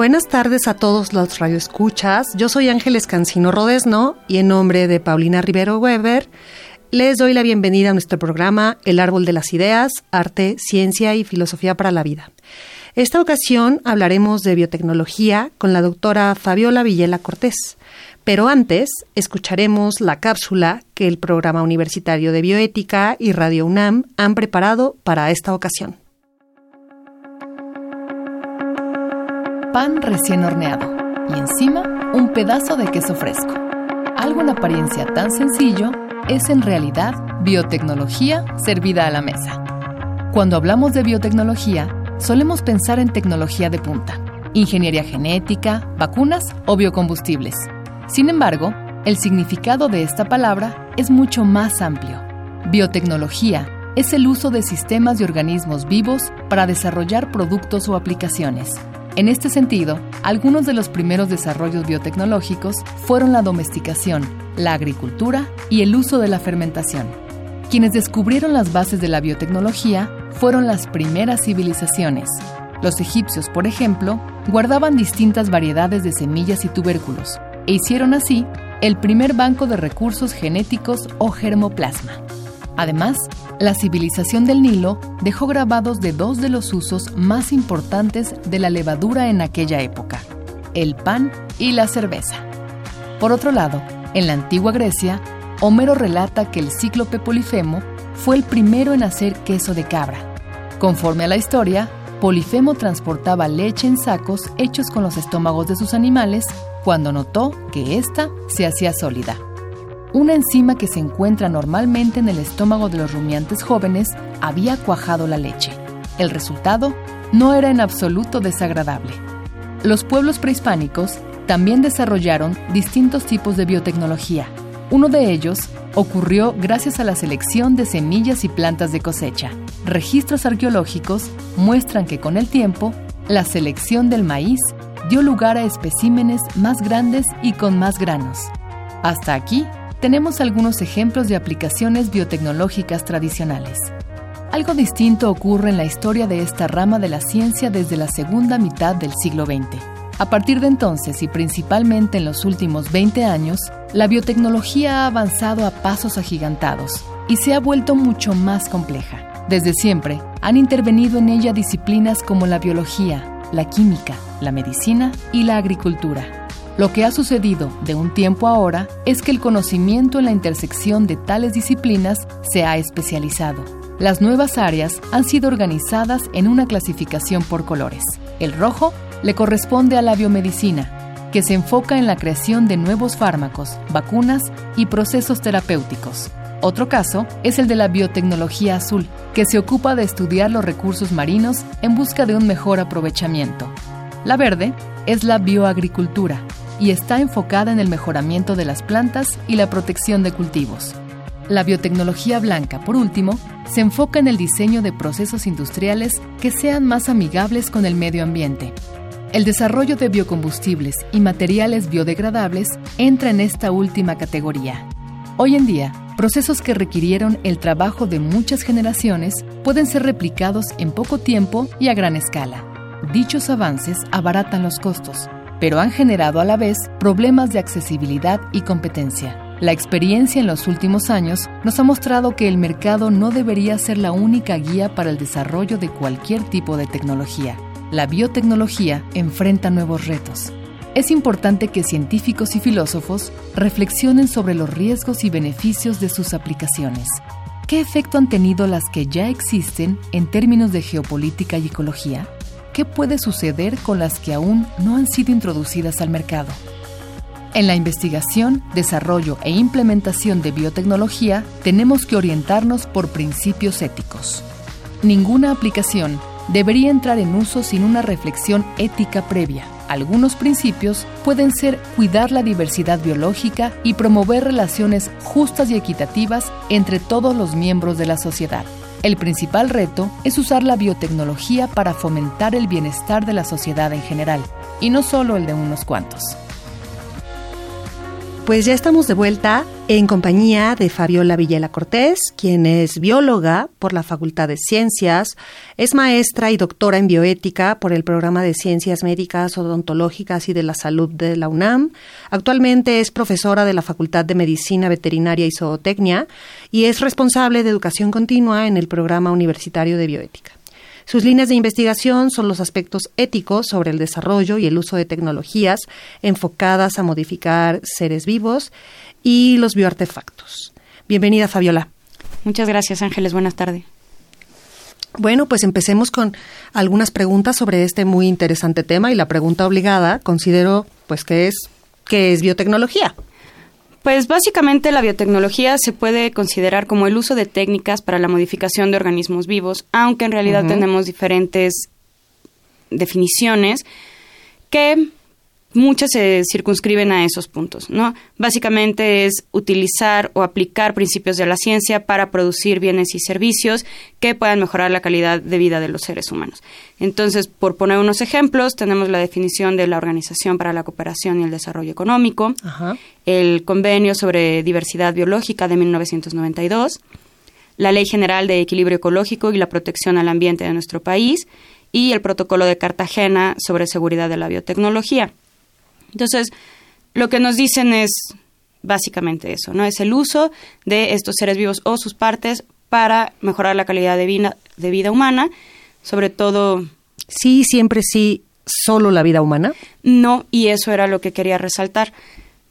Buenas tardes a todos los radioescuchas. Yo soy Ángeles Cancino Rodesno y en nombre de Paulina Rivero Weber les doy la bienvenida a nuestro programa El Árbol de las Ideas, Arte, Ciencia y Filosofía para la Vida. Esta ocasión hablaremos de biotecnología con la doctora Fabiola Villela Cortés. Pero antes, escucharemos la cápsula que el Programa Universitario de Bioética y Radio UNAM han preparado para esta ocasión. Pan recién horneado y encima un pedazo de queso fresco. Algo en apariencia tan sencillo es en realidad biotecnología servida a la mesa. Cuando hablamos de biotecnología, solemos pensar en tecnología de punta, ingeniería genética, vacunas o biocombustibles. Sin embargo, el significado de esta palabra es mucho más amplio. Biotecnología es el uso de sistemas de organismos vivos para desarrollar productos o aplicaciones en este sentido, algunos de los primeros desarrollos biotecnológicos fueron la domesticación, la agricultura y el uso de la fermentación. Quienes descubrieron las bases de la biotecnología fueron las primeras civilizaciones. Los egipcios, por ejemplo, guardaban distintas variedades de semillas y tubérculos e hicieron así el primer banco de recursos genéticos o germoplasma. Además, la civilización del Nilo dejó grabados de dos de los usos más importantes de la levadura en aquella época, el pan y la cerveza. Por otro lado, en la antigua Grecia, Homero relata que el cíclope Polifemo fue el primero en hacer queso de cabra. Conforme a la historia, Polifemo transportaba leche en sacos hechos con los estómagos de sus animales cuando notó que ésta se hacía sólida. Una enzima que se encuentra normalmente en el estómago de los rumiantes jóvenes había cuajado la leche. El resultado no era en absoluto desagradable. Los pueblos prehispánicos también desarrollaron distintos tipos de biotecnología. Uno de ellos ocurrió gracias a la selección de semillas y plantas de cosecha. Registros arqueológicos muestran que con el tiempo, la selección del maíz dio lugar a especímenes más grandes y con más granos. Hasta aquí tenemos algunos ejemplos de aplicaciones biotecnológicas tradicionales. Algo distinto ocurre en la historia de esta rama de la ciencia desde la segunda mitad del siglo XX. A partir de entonces y principalmente en los últimos 20 años, la biotecnología ha avanzado a pasos agigantados y se ha vuelto mucho más compleja. Desde siempre han intervenido en ella disciplinas como la biología, la química, la medicina y la agricultura. Lo que ha sucedido de un tiempo ahora es que el conocimiento en la intersección de tales disciplinas se ha especializado. Las nuevas áreas han sido organizadas en una clasificación por colores. El rojo le corresponde a la biomedicina, que se enfoca en la creación de nuevos fármacos, vacunas y procesos terapéuticos. Otro caso es el de la biotecnología azul, que se ocupa de estudiar los recursos marinos en busca de un mejor aprovechamiento. La verde es la bioagricultura, y está enfocada en el mejoramiento de las plantas y la protección de cultivos. La biotecnología blanca, por último, se enfoca en el diseño de procesos industriales que sean más amigables con el medio ambiente. El desarrollo de biocombustibles y materiales biodegradables entra en esta última categoría. Hoy en día, procesos que requirieron el trabajo de muchas generaciones pueden ser replicados en poco tiempo y a gran escala. Dichos avances abaratan los costos, pero han generado a la vez problemas de accesibilidad y competencia. La experiencia en los últimos años nos ha mostrado que el mercado no debería ser la única guía para el desarrollo de cualquier tipo de tecnología. La biotecnología enfrenta nuevos retos. Es importante que científicos y filósofos reflexionen sobre los riesgos y beneficios de sus aplicaciones. ¿Qué efecto han tenido las que ya existen en términos de geopolítica y ecología? Qué puede suceder con las que aún no han sido introducidas al mercado. En la investigación, desarrollo e implementación de biotecnología tenemos que orientarnos por principios éticos. Ninguna aplicación debería entrar en uso sin una reflexión ética previa. Algunos principios pueden ser cuidar la diversidad biológica y promover relaciones justas y equitativas entre todos los miembros de la sociedad. El principal reto es usar la biotecnología para fomentar el bienestar de la sociedad en general, y no solo el de unos cuantos. Pues ya estamos de vuelta en compañía de Fabiola Villela Cortés, quien es bióloga por la Facultad de Ciencias, es maestra y doctora en bioética por el programa de Ciencias Médicas, Odontológicas y de la Salud de la UNAM. Actualmente es profesora de la Facultad de Medicina Veterinaria y Zootecnia y es responsable de educación continua en el programa universitario de bioética. Sus líneas de investigación son los aspectos éticos sobre el desarrollo y el uso de tecnologías enfocadas a modificar seres vivos y los bioartefactos. Bienvenida, Fabiola. Muchas gracias, Ángeles. Buenas tardes. Bueno, pues empecemos con algunas preguntas sobre este muy interesante tema y la pregunta obligada considero pues que es ¿qué es biotecnología? Pues básicamente la biotecnología se puede considerar como el uso de técnicas para la modificación de organismos vivos, aunque en realidad tenemos diferentes definiciones que muchas se circunscriben a esos puntos, ¿no? Básicamente es utilizar o aplicar principios de la ciencia para producir bienes y servicios que puedan mejorar la calidad de vida de los seres humanos. Entonces, por poner unos ejemplos, tenemos la definición de la Organización para la Cooperación y el Desarrollo Económico, el Convenio sobre Diversidad Biológica de 1992, la Ley General de Equilibrio Ecológico y la Protección al Ambiente de nuestro país y el Protocolo de Cartagena sobre Seguridad de la Biotecnología. Entonces, lo que nos dicen es básicamente eso, ¿no? Es el uso de estos seres vivos o sus partes para mejorar la calidad de vida, de vida humana, sobre todo... Sí, siempre sí, solo la vida humana. No, y eso era lo que quería resaltar.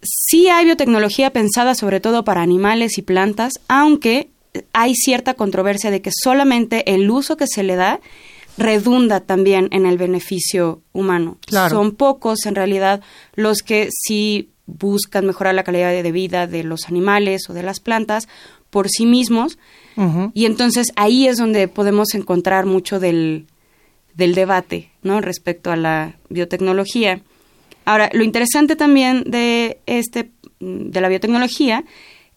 Sí hay biotecnología pensada sobre todo para animales y plantas, aunque hay cierta controversia de que solamente el uso que se le da redunda también en el beneficio humano. Son pocos, en realidad, los que sí buscan mejorar la calidad de vida de los animales o de las plantas por sí mismos. Y entonces ahí es donde podemos encontrar mucho del, del debate ¿no? respecto a la biotecnología. Ahora, lo interesante también de, este, de la biotecnología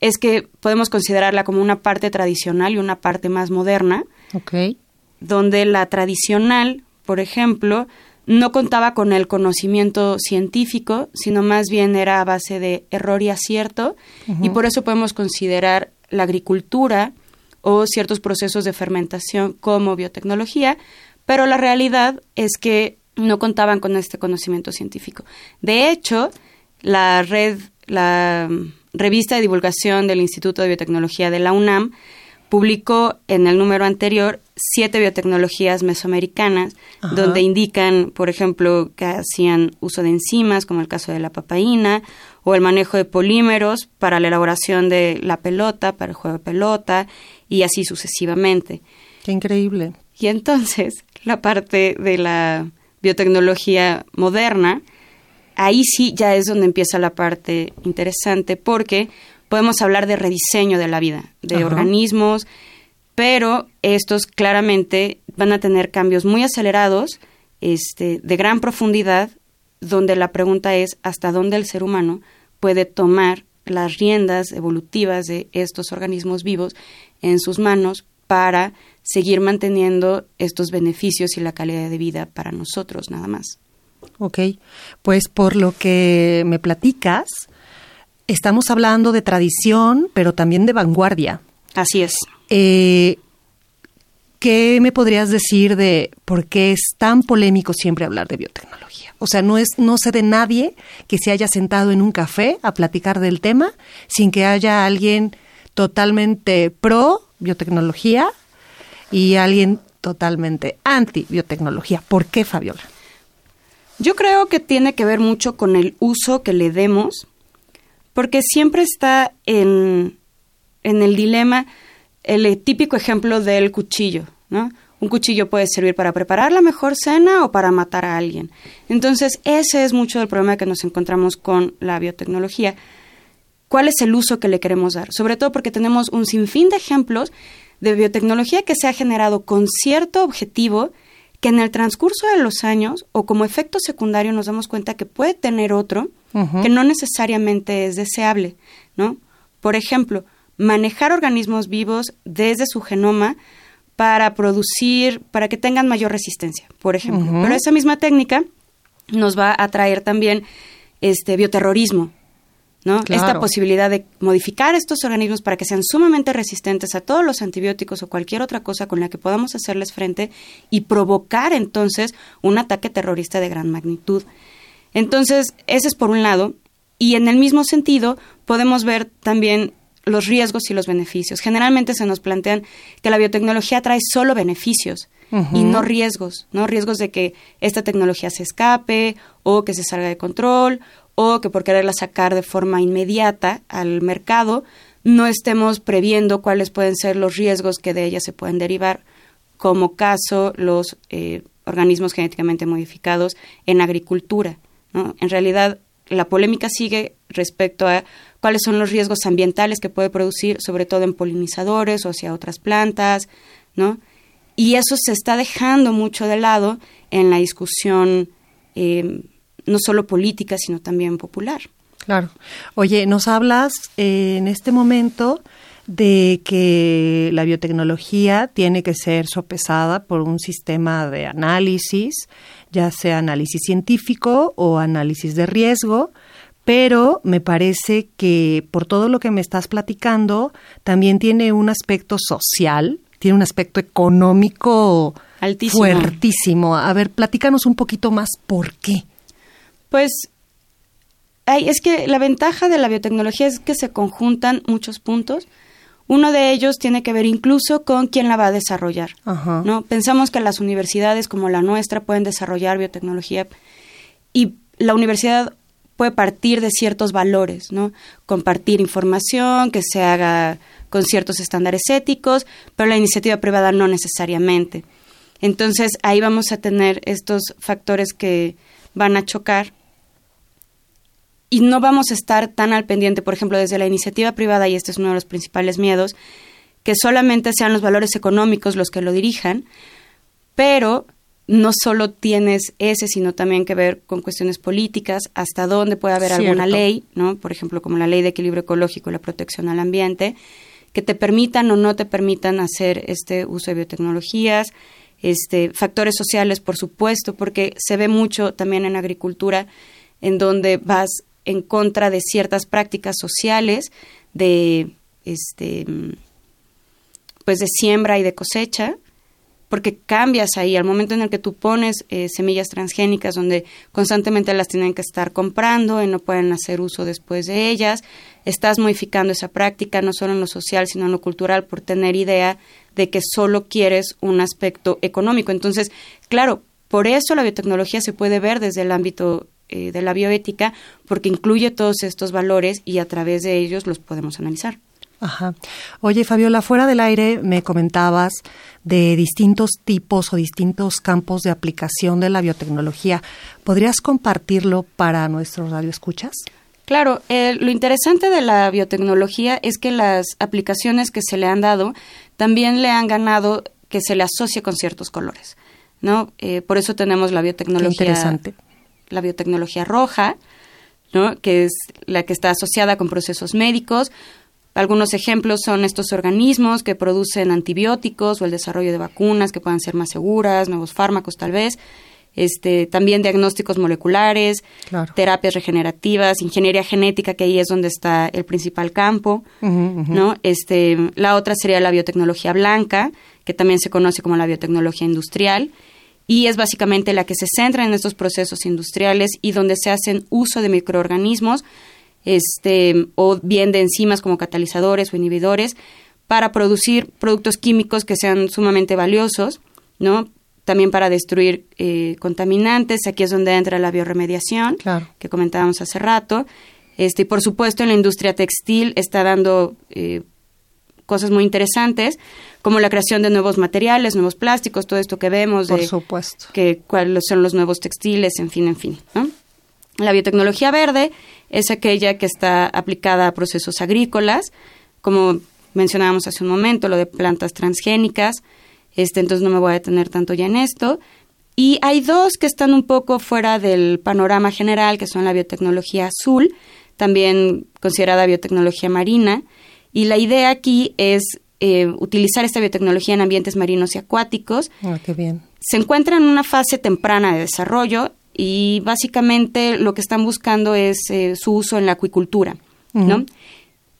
es que podemos considerarla como una parte tradicional y una parte más moderna. Okay donde la tradicional, por ejemplo, no contaba con el conocimiento científico, sino más bien era a base de error y acierto, y por eso podemos considerar la agricultura o ciertos procesos de fermentación como biotecnología, pero la realidad es que no contaban con este conocimiento científico. De hecho, la red, la revista de divulgación del Instituto de Biotecnología de la UNAM publicó en el número anterior siete biotecnologías mesoamericanas, donde indican, por ejemplo, que hacían uso de enzimas, como el caso de la papaína, o el manejo de polímeros para la elaboración de la pelota, para el juego de pelota, y así sucesivamente. Qué increíble. Y entonces, la parte de la biotecnología moderna, ahí sí ya es donde empieza la parte interesante, porque podemos hablar de rediseño de la vida, de organismos, pero estos claramente van a tener cambios muy acelerados, este, de gran profundidad, donde la pregunta es hasta dónde el ser humano puede tomar las riendas evolutivas de estos organismos vivos en sus manos para seguir manteniendo estos beneficios y la calidad de vida para nosotros nada más. Ok, pues por lo que me platicas, estamos hablando de tradición, pero también de vanguardia. Así es. Eh, ¿Qué me podrías decir de por qué es tan polémico siempre hablar de biotecnología? O sea, no es, no sé de nadie que se haya sentado en un café a platicar del tema sin que haya alguien totalmente pro biotecnología y alguien totalmente anti biotecnología. ¿Por qué, Fabiola? Yo creo que tiene que ver mucho con el uso que le demos porque siempre está en, en el dilema el típico ejemplo del cuchillo, ¿no? Un cuchillo puede servir para preparar la mejor cena o para matar a alguien. Entonces, ese es mucho del problema que nos encontramos con la biotecnología. ¿Cuál es el uso que le queremos dar? Sobre todo porque tenemos un sinfín de ejemplos de biotecnología que se ha generado con cierto objetivo que en el transcurso de los años o como efecto secundario nos damos cuenta que puede tener otro que no necesariamente es deseable, ¿no? Por ejemplo, manejar organismos vivos desde su genoma para producir, para que tengan mayor resistencia, por ejemplo. Pero esa misma técnica nos va a traer también este bioterrorismo, ¿no? Esta posibilidad de modificar estos organismos para que sean sumamente resistentes a todos los antibióticos o cualquier otra cosa con la que podamos hacerles frente y provocar entonces un ataque terrorista de gran magnitud. Entonces, ese es por un lado, y en el mismo sentido podemos ver también los riesgos y los beneficios. Generalmente se nos plantean que la biotecnología trae solo beneficios y no riesgos, ¿no? Riesgos de que esta tecnología se escape o que se salga de control o que por quererla sacar de forma inmediata al mercado no estemos previendo cuáles pueden ser los riesgos que de ella se pueden derivar, como caso los eh, organismos genéticamente modificados en agricultura. En realidad, la polémica sigue respecto a cuáles son los riesgos ambientales que puede producir, sobre todo en polinizadores o hacia otras plantas, ¿no? Y eso se está dejando mucho de lado en la discusión eh, no solo política, sino también popular. Claro. Oye, nos hablas eh, en este momento de que la biotecnología tiene que ser sopesada por un sistema de análisis, ya sea análisis científico o análisis de riesgo, pero me parece que por todo lo que me estás platicando, también tiene un aspecto social, tiene un aspecto económico fuertísimo. A ver, platícanos un poquito más por qué. Pues es que la ventaja de la biotecnología es que se conjuntan muchos puntos. Uno de ellos tiene que ver incluso con quién la va a desarrollar. ¿no? Pensamos que las universidades como la nuestra pueden desarrollar biotecnología y la universidad puede partir de ciertos valores, ¿no? Compartir información, que se haga con ciertos estándares éticos, pero la iniciativa privada no necesariamente. Entonces ahí vamos a tener estos factores que van a chocar y no vamos a estar tan al pendiente, por ejemplo, desde la iniciativa privada, y este es uno de los principales miedos, que solamente sean los valores económicos los que lo dirijan, pero no solo tienes ese, sino también que ver con cuestiones políticas, hasta dónde puede haber alguna ley, ¿no? Por ejemplo, como la ley de equilibrio ecológico y la protección al ambiente, que te permitan o no te permitan hacer este uso de biotecnologías, este, factores sociales, por supuesto, porque se ve mucho también en agricultura, en donde vas en contra de ciertas prácticas sociales de este pues de siembra y de cosecha porque cambias ahí al momento en el que tú pones eh, semillas transgénicas donde constantemente las tienen que estar comprando y no pueden hacer uso después de ellas, estás modificando esa práctica no solo en lo social sino en lo cultural por tener idea de que solo quieres un aspecto económico. Entonces, claro, por eso la biotecnología se puede ver desde el ámbito eh, de la bioética porque incluye todos estos valores y a través de ellos los podemos analizar. Ajá. Oye, Fabiola, fuera del aire me comentabas de distintos tipos o distintos campos de aplicación de la biotecnología. ¿Podrías compartirlo para nuestros radioescuchas? Claro, eh, lo interesante de la biotecnología es que las aplicaciones que se le han dado también le han ganado que se le asocie con ciertos colores, ¿no? Eh, por eso tenemos la biotecnología. interesante la biotecnología roja, ¿no? que es la que está asociada con procesos médicos. Algunos ejemplos son estos organismos que producen antibióticos o el desarrollo de vacunas que puedan ser más seguras, nuevos fármacos tal vez. Este, también diagnósticos moleculares, terapias regenerativas, ingeniería genética, que ahí es donde está el principal campo, ¿no? Este, la otra sería la biotecnología blanca, que también se conoce como la biotecnología industrial, y es básicamente la que se centra en estos procesos industriales y donde se hacen uso de microorganismos este, o bien de enzimas como catalizadores o inhibidores para producir productos químicos que sean sumamente valiosos, ¿no? También para destruir eh, contaminantes, aquí es donde entra la bioremediación, que comentábamos hace rato. Este, y por supuesto, en la industria textil está dando eh, cosas muy interesantes, como la creación de nuevos materiales, nuevos plásticos, todo esto que vemos. Por supuesto. Que, cuáles son los nuevos textiles, en fin, en fin. La biotecnología verde es aquella que está aplicada a procesos agrícolas, como mencionábamos hace un momento, lo de plantas transgénicas, este, entonces no me voy a detener tanto ya en esto. Y hay dos que están un poco fuera del panorama general, que son la biotecnología azul, también considerada biotecnología marina. Y la idea aquí es eh, utilizar esta biotecnología en ambientes marinos y acuáticos. Ah, qué bien. Se encuentra en una fase temprana de desarrollo y básicamente lo que están buscando es eh, su uso en la acuicultura, ¿no?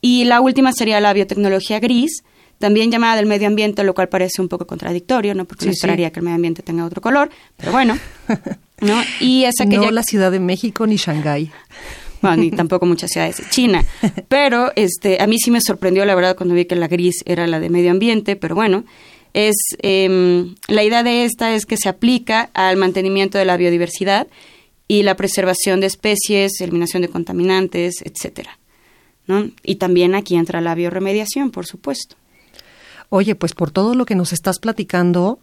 Y la última sería la biotecnología gris, también llamada del medio ambiente, lo cual parece un poco contradictorio, ¿no? Porque no esperaría que el medio ambiente tenga otro color, pero bueno, ¿no? Y es aquella... No la Ciudad de México ni Shanghái. Bueno, ni tampoco muchas ciudades de China. Pero este, a mí sí me sorprendió, la verdad, cuando vi que la gris era la de medio ambiente, pero bueno, es em, la idea de esta es que se aplica al mantenimiento de la biodiversidad y la preservación de especies, eliminación de contaminantes, etcétera. ¿no? Y también aquí entra la bioremediación, por supuesto. Oye, pues por todo lo que nos estás platicando,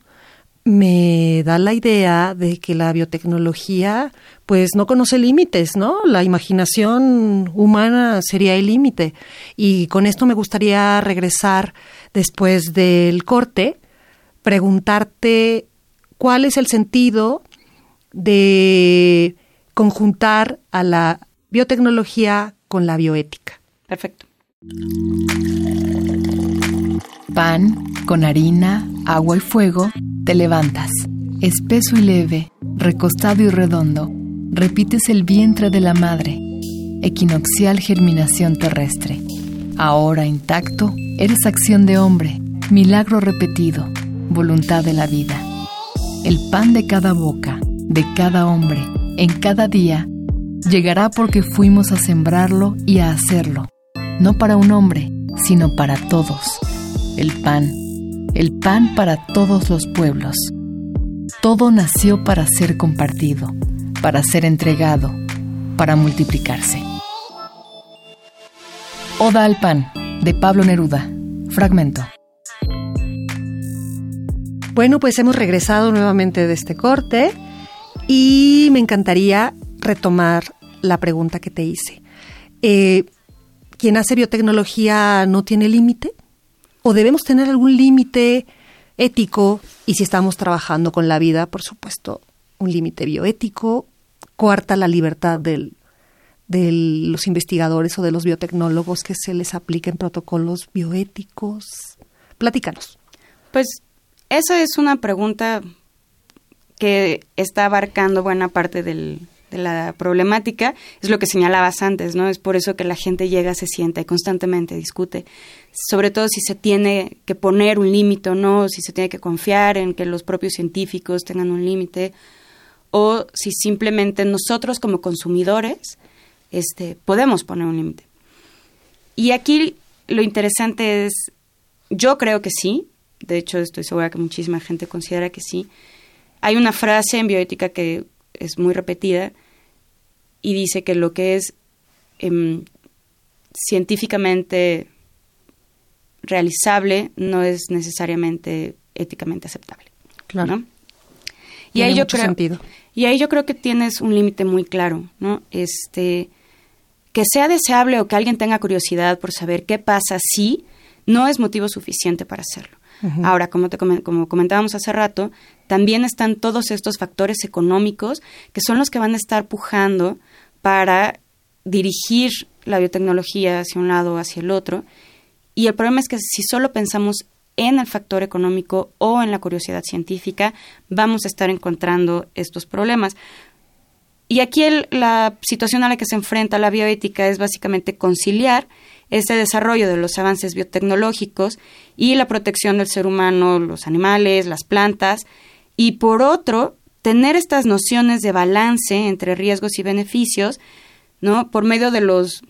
me da la idea de que la biotecnología pues no conoce límites, ¿no? La imaginación humana sería el límite. Y con esto me gustaría regresar después del corte, preguntarte cuál es el sentido de conjuntar a la biotecnología con la bioética. Perfecto. Pan con harina, agua y fuego, te levantas, espeso y leve, recostado y redondo, repites el vientre de la madre, equinoccial germinación terrestre. Ahora intacto, eres acción de hombre, milagro repetido, voluntad de la vida. El pan de cada boca, de cada hombre, en cada día, llegará porque fuimos a sembrarlo y a hacerlo, no para un hombre, sino para todos. El pan, el pan para todos los pueblos. Todo nació para ser compartido, para ser entregado, para multiplicarse. Oda al pan, de Pablo Neruda. Fragmento. Bueno, pues hemos regresado nuevamente de este corte y me encantaría retomar la pregunta que te hice. Eh, ¿Quien hace biotecnología no tiene límite? ¿O debemos tener algún límite ético? Y si estamos trabajando con la vida, por supuesto, un límite bioético, coarta la libertad de los investigadores o de los biotecnólogos que se les apliquen protocolos bioéticos. Platícanos. Pues esa es una pregunta que está abarcando buena parte del, de la problemática, es lo que señalabas antes, ¿no? Es por eso que la gente llega, se sienta y constantemente discute, sobre todo si se tiene que poner un límite o no, si se tiene que confiar en que los propios científicos tengan un límite, o si simplemente nosotros como consumidores este, podemos poner un límite. Y aquí lo interesante es, yo creo que sí, de hecho estoy segura que muchísima gente considera que sí. Hay una frase en bioética que es muy repetida y dice que lo que es em, científicamente realizable no es necesariamente éticamente aceptable. Claro. Y ahí yo creo, Y ahí yo creo que tienes un límite muy claro, ¿no? Este que sea deseable o que alguien tenga curiosidad por saber qué pasa si no es motivo suficiente para hacerlo. Ahora, como, te, como comentábamos hace rato, también están todos estos factores económicos que son los que van a estar pujando para dirigir la biotecnología hacia un lado o hacia el otro. Y el problema es que si solo pensamos en el factor económico o en la curiosidad científica, vamos a estar encontrando estos problemas. Y aquí la situación a la que se enfrenta la bioética es básicamente conciliar este desarrollo de los avances biotecnológicos y la protección del ser humano, los animales, las plantas, y por otro, tener estas nociones de balance entre riesgos y beneficios, ¿no? Por medio de los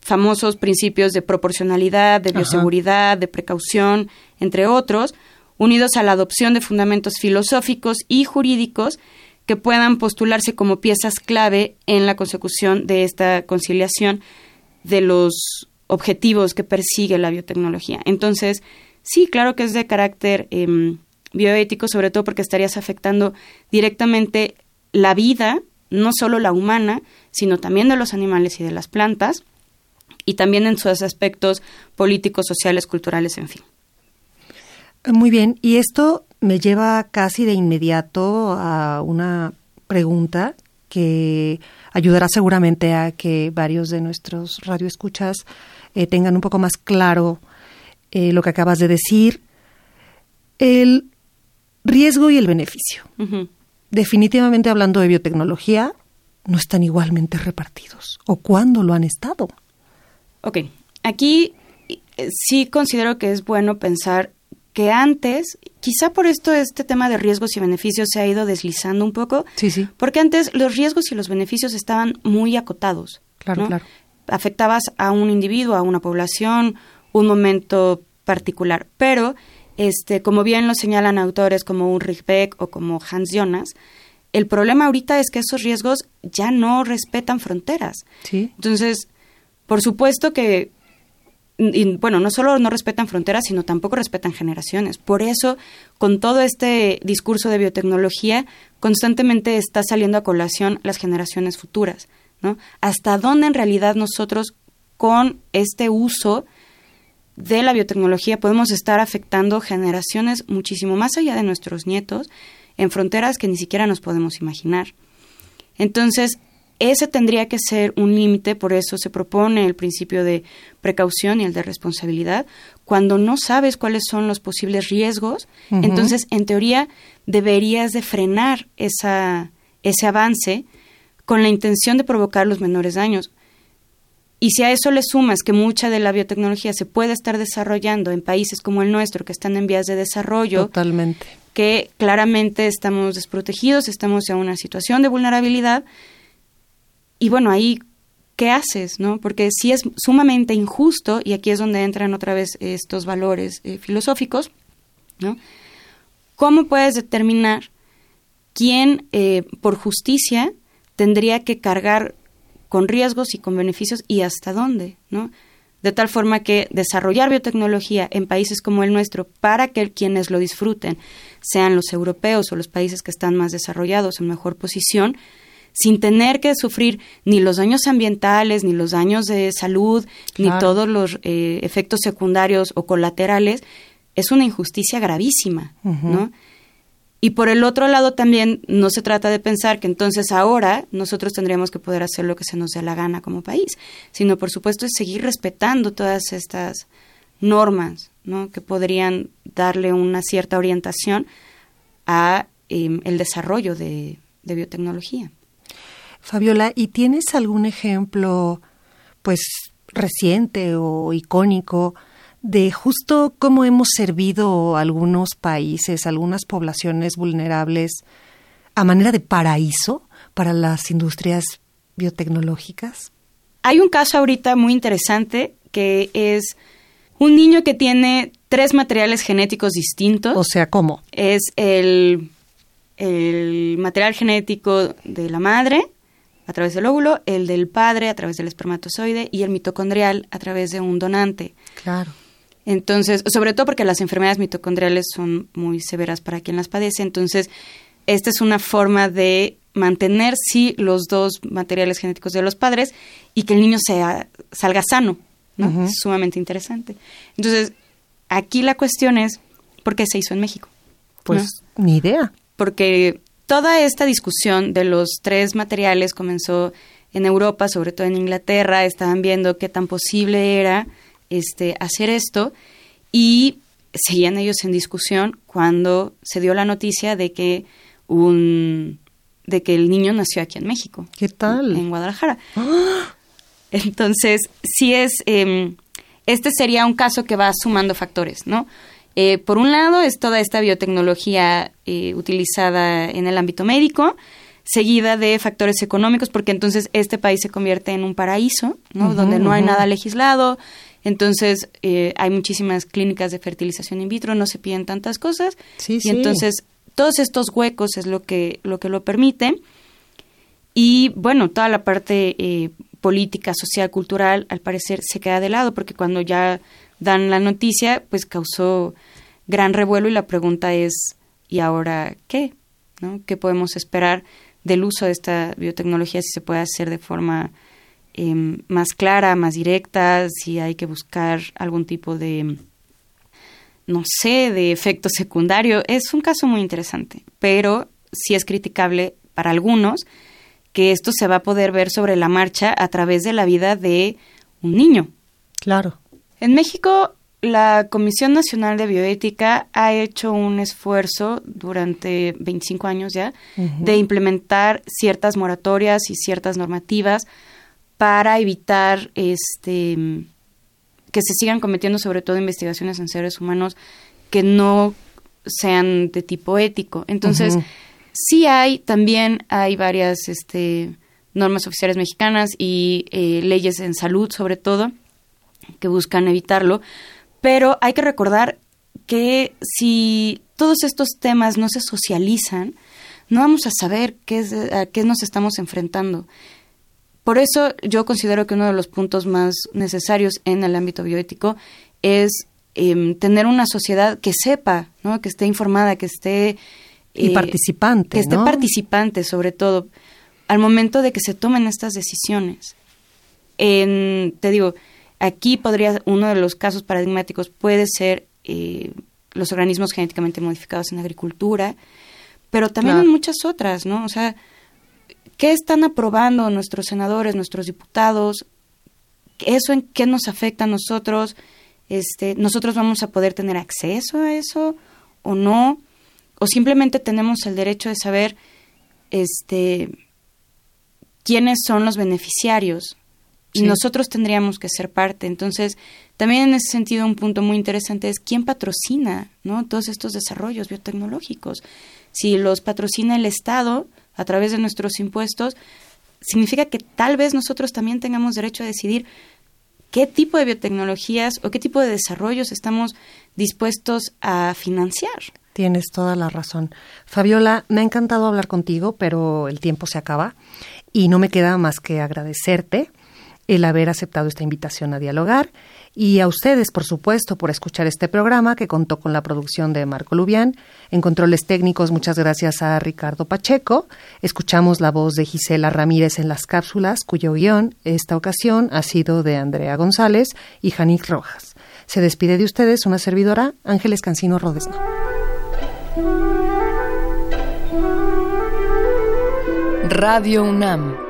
famosos principios de proporcionalidad, de bioseguridad, de precaución, entre otros, unidos a la adopción de fundamentos filosóficos y jurídicos que puedan postularse como piezas clave en la consecución de esta conciliación de los objetivos que persigue la biotecnología. Entonces, sí, claro que es de carácter em, bioético, sobre todo porque estarías afectando directamente la vida, no solo la humana, sino también de los animales y de las plantas. y también en sus aspectos políticos, sociales, culturales, en fin. Muy bien, y esto me lleva casi de inmediato a una pregunta que ayudará seguramente a que varios de nuestros radioescuchas eh, tengan un poco más claro eh, lo que acabas de decir. El riesgo y el beneficio. Definitivamente hablando de biotecnología, no están igualmente repartidos. ¿O cuándo lo han estado? Ok, aquí eh, sí considero que es bueno pensar que antes, quizá por esto este tema de riesgos y beneficios se ha ido deslizando un poco. Sí, sí. Porque antes los riesgos y los beneficios estaban muy acotados. Claro, claro. Afectabas a un individuo, a una población, un momento particular. Pero, este, como bien lo señalan autores como Ulrich Beck o como Hans Jonas, el problema ahorita es que esos riesgos ya no respetan fronteras. Sí. Entonces, por supuesto que y, bueno, no solo no respetan fronteras, sino tampoco respetan generaciones. Por eso, con todo este discurso de biotecnología, constantemente está saliendo a colación las generaciones futuras, ¿no? Hasta dónde en realidad nosotros con este uso de la biotecnología podemos estar afectando generaciones muchísimo más allá de nuestros nietos en fronteras que ni siquiera nos podemos imaginar. Entonces, ese tendría que ser un límite, por eso se propone el principio de precaución y el de responsabilidad. Cuando no sabes cuáles son los posibles riesgos, entonces en teoría deberías de frenar esa, ese avance con la intención de provocar los menores daños. Y si a eso le sumas que mucha de la biotecnología se puede estar desarrollando en países como el nuestro, que están en vías de desarrollo, Totalmente. que claramente estamos desprotegidos, estamos en una situación de vulnerabilidad, y bueno, ahí, ¿qué haces? ¿no? Porque si es sumamente injusto, y aquí es donde entran otra vez estos valores eh, filosóficos, ¿no? ¿Cómo puedes determinar quién, eh, por justicia, tendría que cargar con riesgos y con beneficios y hasta dónde, ¿no? De tal forma que desarrollar biotecnología en países como el nuestro para que quienes lo disfruten sean los europeos o los países que están más desarrollados en mejor posición, sin tener que sufrir ni los daños ambientales, ni los daños de salud, ni todos los eh, efectos secundarios o colaterales, es una injusticia gravísima, ¿no? Y por el otro lado también no se trata de pensar que entonces ahora nosotros tendríamos que poder hacer lo que se nos dé la gana como país, sino por supuesto es seguir respetando todas estas normas, ¿no? Que podrían darle una cierta orientación a em, el desarrollo de biotecnología. Fabiola, ¿y tienes algún ejemplo, pues, reciente o icónico de justo cómo hemos servido a algunos países, algunas poblaciones vulnerables a manera de paraíso para las industrias biotecnológicas? Hay un caso ahorita muy interesante que es un niño que tiene tres materiales genéticos distintos. O sea, ¿cómo? Es el, el material genético de la madre, a través del óvulo, el del padre a través del espermatozoide y el mitocondrial a través de un donante. Claro. Entonces, sobre todo porque las enfermedades mitocondriales son muy severas para quien las padece, entonces esta es una forma de mantener sí los dos materiales genéticos de los padres y que el niño sea, salga sano, ¿no? Es sumamente interesante. Entonces, aquí la cuestión es ¿por qué se hizo en México? Pues ni idea. Porque toda esta discusión de los tres materiales comenzó en Europa, sobre todo en Inglaterra, estaban viendo qué tan posible era este, hacer esto y seguían ellos en discusión cuando se dio la noticia de que un de que el niño nació aquí en México. ¿Qué tal? En Guadalajara. Entonces, sí es, eh, este sería un caso que va sumando factores, ¿no? Eh, por un lado es toda esta biotecnología eh, utilizada en el ámbito médico, seguida de factores económicos, porque entonces este país se convierte en un paraíso, ¿no? donde no hay nada legislado, entonces eh, hay muchísimas clínicas de fertilización in vitro, no se piden tantas cosas, y entonces todos estos huecos es lo que lo que lo permite. Y bueno, toda la parte política, social, cultural, al parecer se queda de lado, porque cuando ya dan la noticia, pues causó gran revuelo y la pregunta es, ¿y ahora qué? ¿No? ¿Qué podemos esperar del uso de esta biotecnología si se puede hacer de forma em, más clara, más directa, si hay que buscar algún tipo de, no sé, de efecto secundario. Es un caso muy interesante, pero sí es criticable para algunos que esto se va a poder ver sobre la marcha a través de la vida de un niño. Claro. En México, la Comisión Nacional de Bioética ha hecho un esfuerzo durante 25 años ya de implementar ciertas moratorias y ciertas normativas para evitar este que se sigan cometiendo sobre todo investigaciones en seres humanos que no sean de tipo ético. Entonces, sí hay, también hay varias este, normas oficiales mexicanas y eh, leyes en salud sobre todo que buscan evitarlo, pero hay que recordar que si todos estos temas no se socializan, no vamos a saber qué es, a qué nos estamos enfrentando. Por eso yo considero que uno de los puntos más necesarios en el ámbito bioético es em, tener una sociedad que sepa, ¿no? que esté informada, que esté... y eh, participante. Que esté participante, sobre todo, al momento de que se tomen estas decisiones. En, te digo, aquí podría, uno de los casos paradigmáticos puede ser eh, los organismos genéticamente modificados en agricultura, pero también en muchas otras, ¿no? O sea, ¿Qué están aprobando nuestros senadores, nuestros diputados? ¿Eso en qué nos afecta a nosotros? Este, ¿Nosotros vamos a poder tener acceso a eso o no? ¿O simplemente tenemos el derecho de saber este, quiénes son los beneficiarios? Y nosotros tendríamos que ser parte. Entonces, también en ese sentido, un punto muy interesante es quién patrocina ¿no? todos estos desarrollos biotecnológicos. Si los patrocina el Estado, a través de nuestros impuestos, significa que tal vez nosotros también tengamos derecho a decidir qué tipo de biotecnologías o qué tipo de desarrollos estamos dispuestos a financiar. Tienes toda la razón. Fabiola, me ha encantado hablar contigo, pero el tiempo se acaba y no me queda más que agradecerte el haber aceptado esta invitación a dialogar y a ustedes, por supuesto, por escuchar este programa que contó con la producción de Marco Lubián. En controles técnicos, muchas gracias a Ricardo Pacheco. Escuchamos la voz de Gisela Ramírez en las cápsulas, cuyo guion esta ocasión ha sido de Andrea González y Janik Rojas. Se despide de ustedes una servidora, Ángeles Cancino Rodesno. Radio UNAM